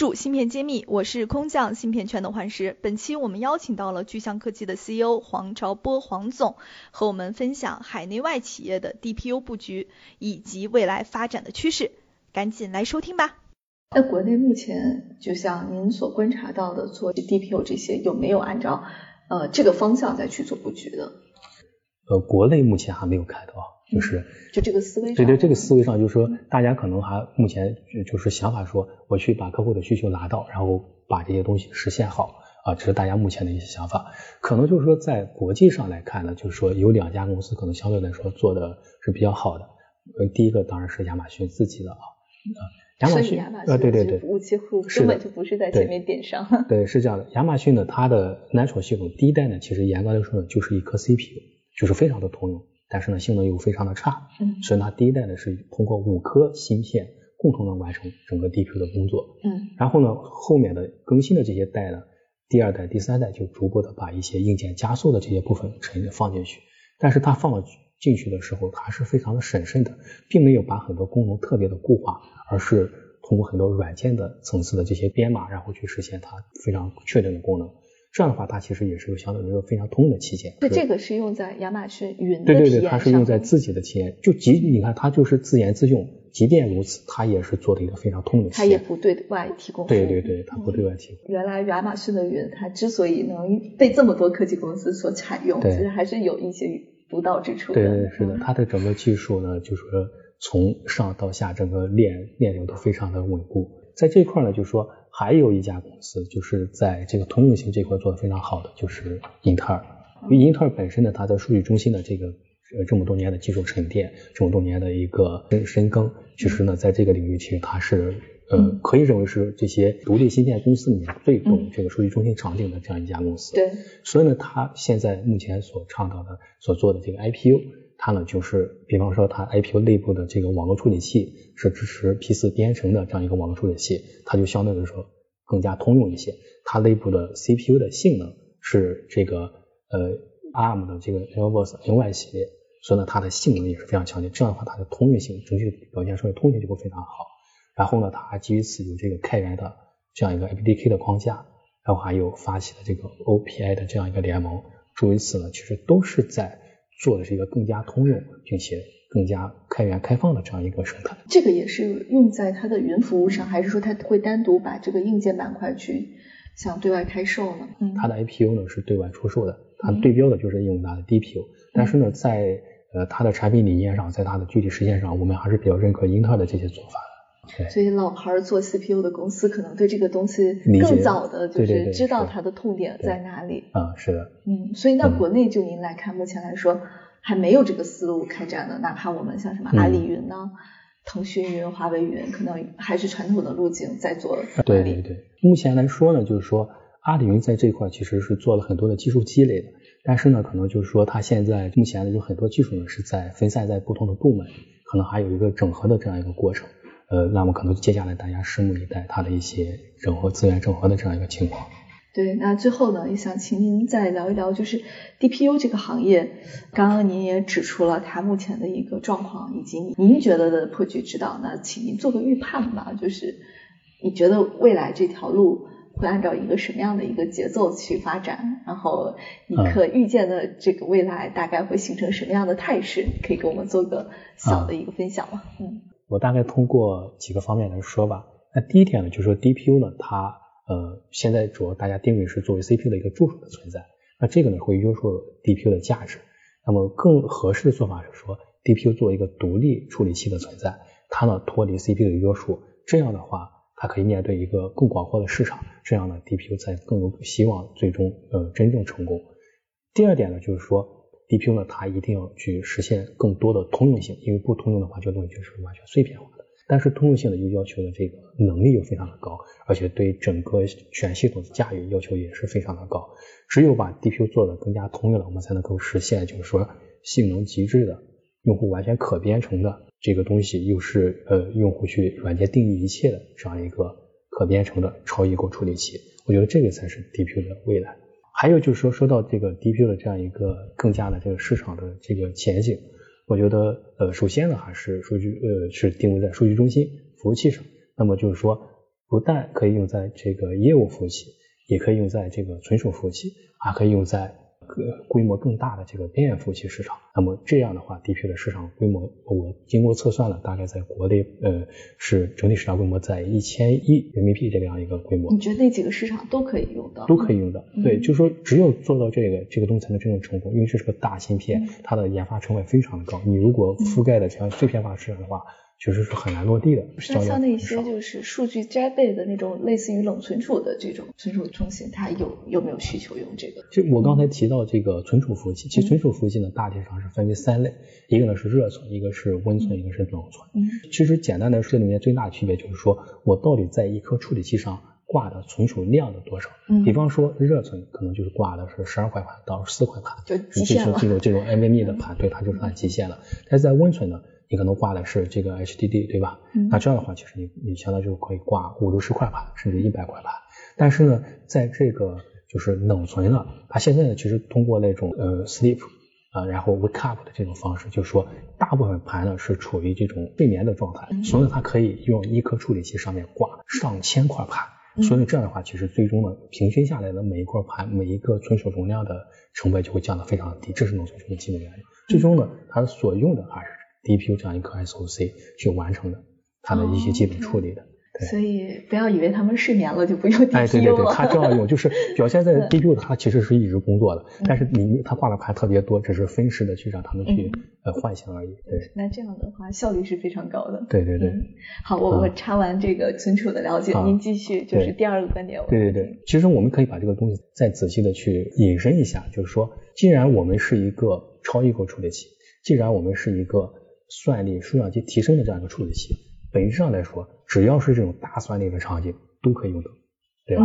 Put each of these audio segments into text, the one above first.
注芯片揭秘，我是空降芯片圈的幻石。本期我们邀请到了巨象科技的 CEO 黄朝波黄总，和我们分享海内外企业的 DPU 布局以及未来发展的趋势。赶紧来收听吧。那国内目前就像您所观察到的，做 DPU 这些有没有按照呃这个方向再去做布局的？呃，国内目前还没有看到。就是就这个思维，对对，这个思维上就是说，大家可能还目前就是想法说，我去把客户的需求拿到，然后把这些东西实现好啊，这是大家目前的一些想法。可能就是说，在国际上来看呢，就是说有两家公司可能相对来说做的是比较好的。呃，第一个当然是亚马逊自己的啊，亚马逊呃，对对对，服务器库根本就不是在前面点上。对，是这样的。亚马逊呢，它的 Nitro 系统第一代呢，其实严格来说呢，就是一颗 CPU，就是非常的通用。但是呢，性能又非常的差，嗯，所以它第一代呢是通过五颗芯片共同的完成整个 DPU 的工作，嗯，然后呢，后面的更新的这些代呢，第二代、第三代就逐步的把一些硬件加速的这些部分成放进去，但是它放了进去的时候，它是非常的审慎的，并没有把很多功能特别的固化，而是通过很多软件的层次的这些编码，然后去实现它非常确定的功能。这样的话，它其实也是有相对来说非常通用的器件。对，这个是用在亚马逊云的对对对，它是用在自己的体验，就即你看，它就是自研自用。即便如此，它也是做的一个非常通用的它也不对外提供。对对对，它不对外提供。原来亚马逊的云，它之所以能被这么多科技公司所采用，其实还是有一些独到之处的。对对是的，它的整个技术呢，就是说从上到下整个链链流都非常的稳固。在这块呢，就是说。还有一家公司，就是在这个通用性这块做的非常好的，就是英特尔。因为英特尔本身呢，它在数据中心的这个呃这么多年的技术沉淀，这么多年的一个深深耕，其实呢，在这个领域其实它是呃可以认为是这些独立芯片公司里面最懂这个数据中心场景的这样一家公司。对。所以呢，它现在目前所倡导的、所做的这个 IPU，它呢就是，比方说它 IPU 内部的这个网络处理器。是支持 P 四编程的这样一个网络处理器，它就相对来说更加通用一些。它内部的 CPU 的性能是这个呃 ARM 的这个 Elvos NY 系列，所以呢它的性能也是非常强劲。这样的话，它的通用性整体表现出来通用性就会非常好。然后呢，它还基于此有这个开源的这样一个 APDK 的框架，然后还有发起的这个 OPI 的这样一个联盟，诸如此呢，其实都是在做的是一个更加通用并且。更加开源开放的这样一个生态，这个也是用在它的云服务上，还是说它会单独把这个硬件板块去向对外开售呢？嗯，它的 IPU 呢是对外出售的，它对标的就是英伟达的 DPU，但是呢，在呃它的产品理念上，在它的具体实现上，我们还是比较认可英特尔的这些做法的。所以老牌做 CPU 的公司可能对这个东西更早的就是知道它的痛点在哪里。啊，是的。嗯，所以那国内就您来看，目前来说。还没有这个思路开展的，哪怕我们像什么阿里云呢、腾讯云、华为云，可能还是传统的路径在做。对对对，目前来说呢，就是说阿里云在这块其实是做了很多的技术积累的，但是呢，可能就是说它现在目前呢有很多技术呢是在分散在不同的部门，可能还有一个整合的这样一个过程。呃，那么可能接下来大家拭目以待它的一些整合资源整合的这样一个情况。对，那最后呢，也想请您再聊一聊，就是 DPU 这个行业，刚刚您也指出了它目前的一个状况，以及您觉得的破局之道，那请您做个预判吧，就是你觉得未来这条路会按照一个什么样的一个节奏去发展？然后你可预见的这个未来大概会形成什么样的态势？可以给我们做个小的一个分享吗？嗯，我大概通过几个方面来说吧。那第一点呢，就是说 DPU 呢，它呃，现在主要大家定位是作为 CPU 的一个助手的存在，那这个呢会约束 DPU 的价值。那么更合适的做法是说，DPU 作为一个独立处理器的存在，它呢脱离 CPU 的约束，这样的话它可以面对一个更广阔的市场，这样呢 DPU 才更有希望最终呃真正成功。第二点呢就是说，DPU 呢它一定要去实现更多的通用性，因为不通用的话，这个东西就是完全碎片化的。但是通用性的又要求的这个能力又非常的高，而且对整个全系统的驾驭要求也是非常的高。只有把 DPU 做的更加通用了，我们才能够实现就是说性能极致的用户完全可编程的这个东西，又是呃用户去软件定义一切的这样一个可编程的超异构处理器。我觉得这个才是 DPU 的未来。还有就是说，说到这个 DPU 的这样一个更加的这个市场的这个前景，我觉得呃首先呢还是数据呃是定位在数据中心服务器上。那么就是说，不但可以用在这个业务服务器，也可以用在这个存储服务器，还可以用在。个规模更大的这个边缘服务器市场，那么这样的话，DPU 的市场规模，我经过测算了，大概在国内呃是整体市场规模在一千亿人民币这样一个规模。你觉得那几个市场都可以用到？都可以用到，对，就是说只有做到这个，这个东西才能真正成功，因为这是个大芯片，它的研发成本非常的高。你如果覆盖的像碎片化市场的话。确实是很难落地的。那像那些就是数据摘备的那种，类似于冷存储的这种存储中心，它有有没有需求用这个？就我刚才提到这个存储服务器，其实存储服务器呢，大体上是分为三类，一个呢是热存，一个是温存，一个是冷存。嗯，其实简单的说，里面最大的区别就是说我到底在一颗处理器上挂的存储量的多少。嗯，比方说热存可能就是挂的是十二块盘到四块盘，就极限了。这种 这种 NVMe 的盘，对，它就是按极限了。但是在温存呢？你可能挂的是这个 HDD，对吧？嗯。那这样的话，其实你你相当于就可以挂五六十块盘，甚至一百块盘。但是呢，在这个就是冷存呢，它现在呢，其实通过那种呃 sleep 啊，然后 wake up 的这种方式，就是说大部分盘呢是处于这种睡眠的状态，所以它可以用一颗处理器上面挂上千块盘。所以这样的话，其实最终呢，平均下来的每一块盘，每一个存储容量的成本就会降得非常低，这是冷存储的基本原理。最终呢，它所用的还是。DPU 这样一颗 SOC 去完成的，它的一些基本处理的。对，所以不要以为他们睡眠了就不用 DPU 了。哎，对对对，它照样用就是表现在 DPU 它其实是一直工作的，但是你它挂的盘特别多，只是分时的去让他们去呃唤醒而已。对，那这样的话效率是非常高的。对对对。好，我我插完这个存储的了解，您继续就是第二个观点。对对对，其实我们可以把这个东西再仔细的去引申一下，就是说，既然我们是一个超异构处理器，既然我们是一个算力数量级提升的这样一个处理器，本质上来说，只要是这种大算力的场景都可以用到，对吧？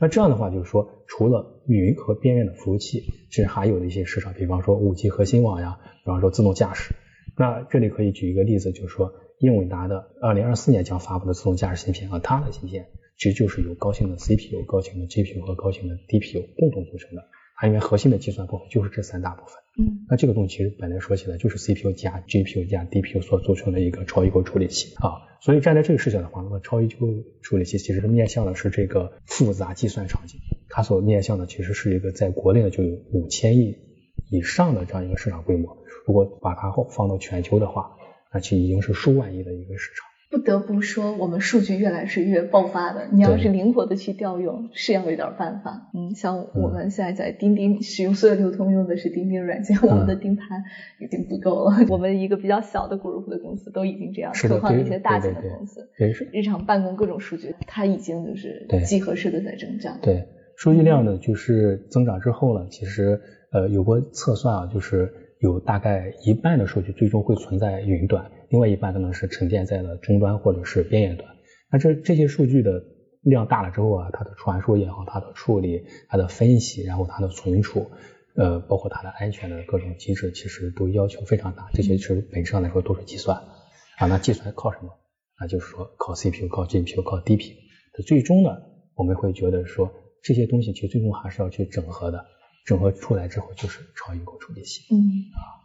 那这样的话，就是说，除了云和边缘的服务器，其实还有的一些市场，比方说五 G 核心网呀，比方说自动驾驶。那这里可以举一个例子，就是说，英伟达的二零二四年将发布的自动驾驶芯片和，它的芯片其实就是由高性能 CPU、高性能 GPU 和高性能 DPU 共同组成的。它因为核心的计算部分就是这三大部分，嗯，那这个东西其实本来说起来就是 CPU 加 GPU 加 DPU 所组成的一个超异构处理器。啊，所以站在这个视角的话，那么超异构处理器其实面向的是这个复杂计算场景，它所面向的其实是一个在国内呢就有五千亿以上的这样一个市场规模，如果把它放到全球的话，那其实已经是数万亿的一个市场。不得不说，我们数据越来是越爆发的。你要是灵活的去调用，是要有点办法。嗯，像我们现在在钉钉使用所有流通用的是钉钉软件，我们的钉盘已经不够了。我们一个比较小的 group 的公司都已经这样，何况一些大型的公司，日常办公各种数据，它已经就是几何式的在增长。对，数据量呢就是增长之后呢，其实呃有过测算啊，就是有大概一半的数据最终会存在云端。另外一半可能是沉淀在了终端或者是边缘端，那这这些数据的量大了之后啊，它的传输也好，它的处理、它的分析，然后它的存储，呃，包括它的安全的各种机制，其实都要求非常大。这些其实本质上来说都是计算啊，那计算靠什么？那就是说靠 CPU、靠 GPU、靠 DPU。最终呢，我们会觉得说这些东西其实最终还是要去整合的，整合出来之后就是超音构处理器。嗯啊。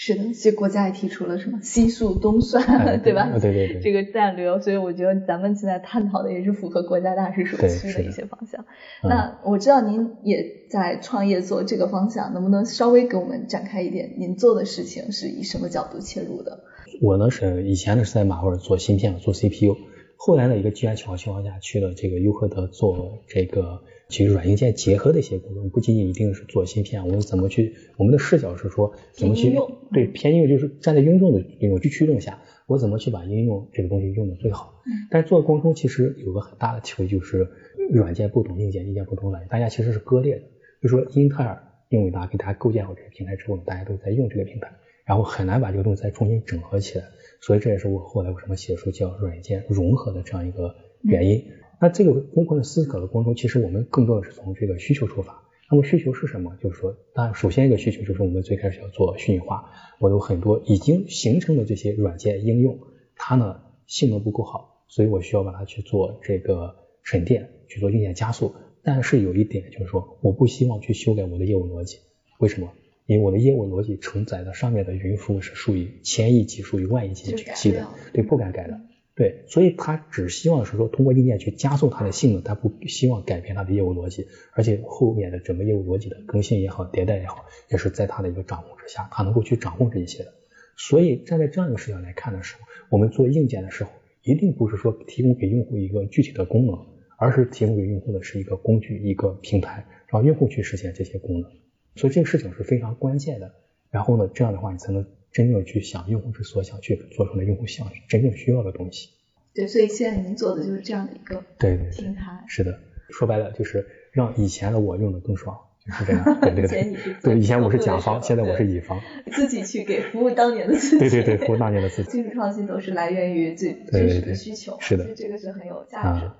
是的，其实国家也提出了什么西数东算，对吧？对对对，这个战略，所以我觉得咱们现在探讨的也是符合国家大势所趋的一些方向。那我知道您也在创业做这个方向，能不能稍微给我们展开一点？您做的事情是以什么角度切入的？我呢是以前呢是在马威尔做芯片，做 CPU，后来的一个机缘巧合情况下去了这个优客德做这个。其实软硬件结合的一些工作，不仅仅一定是做芯片，我们怎么去？我们的视角是说怎么去对偏应用，就是站在应用的那种去驱动下，我怎么去把应用这个东西用的最好？但是做过程中其实有个很大的体会，就是软件不懂硬件，硬件不懂软件，大家其实是割裂的。就说英特尔、英伟达给大家构建好这个平台之后，大家都在用这个平台，然后很难把这个东西再重新整合起来。所以这也是我后来为什么写书叫软件融合的这样一个原因。那这个工作的思考的过程中，其实我们更多的是从这个需求出发，那么需求是什么？就是说，当然首先一个需求就是我们最开始要做虚拟化，我有很多已经形成的这些软件应用，它呢性能不够好，所以我需要把它去做这个沉淀，去做硬件加速。但是有一点就是说，我不希望去修改我的业务逻辑，为什么？因为我的业务逻辑承载的上面的云服务是属于千亿级、属于万亿级体系的，对，不敢改的。对，所以他只希望是说通过硬件去加速它的性能，他不希望改变它的业务逻辑，而且后面的整个业务逻辑的更新也好、迭代也好，也是在他的一个掌控之下，他能够去掌控这一些的。所以站在这样一个视角来看的时候，我们做硬件的时候，一定不是说提供给用户一个具体的功能，而是提供给用户的是一个工具、一个平台，让用户去实现这些功能。所以这个事情是非常关键的。然后呢，这样的话你才能。真正去想用户之所想，去做出来用户想真正需要的东西。对，所以现在您做的就是这样的一个对对平台。是的，说白了就是让以前的我用的更爽，就是这样。对对对。对，以前我是甲方，现在我是乙方。自己去给服务当年的自己。对对对，服务当年的自己。技术创新都是来源于最真实的需求。是的。这个是很有价值。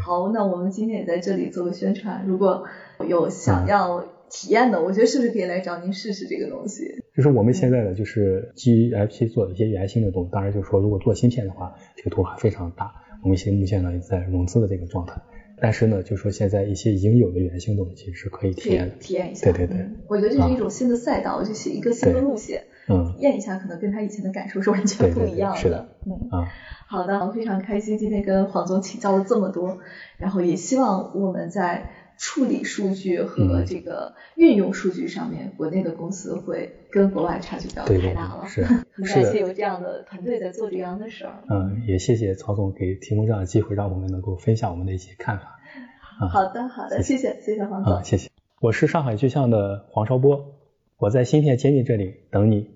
好，那我们今天也在这里做个宣传，如果有想要。体验的，我觉得是不是可以来找您试试这个东西？就是我们现在的，就是基于 IP 做的一些原型的东西。当然，就是说如果做芯片的话，这个投入还非常大。我们现目前呢也在融资的这个状态。但是呢，就是说现在一些已经有的原型东西是可以体验的，体验一下。对对对。我觉得这是一种新的赛道，就是一个新的路线。嗯。体验一下，可能跟他以前的感受是完全不一样的。是的。嗯。啊。好的，非常开心今天跟黄总请教了这么多，然后也希望我们在。处理数据和这个运用数据上面，国内的公司会跟国外差距比较太大了。是，很感谢有这样的团队在做这样的事儿。嗯，也谢谢曹总给提供这样的机会，让我们能够分享我们的一些看法。好的，好的，谢谢，谢谢黄总。谢谢。我是上海巨象的黄绍波，我在芯片揭秘这里等你。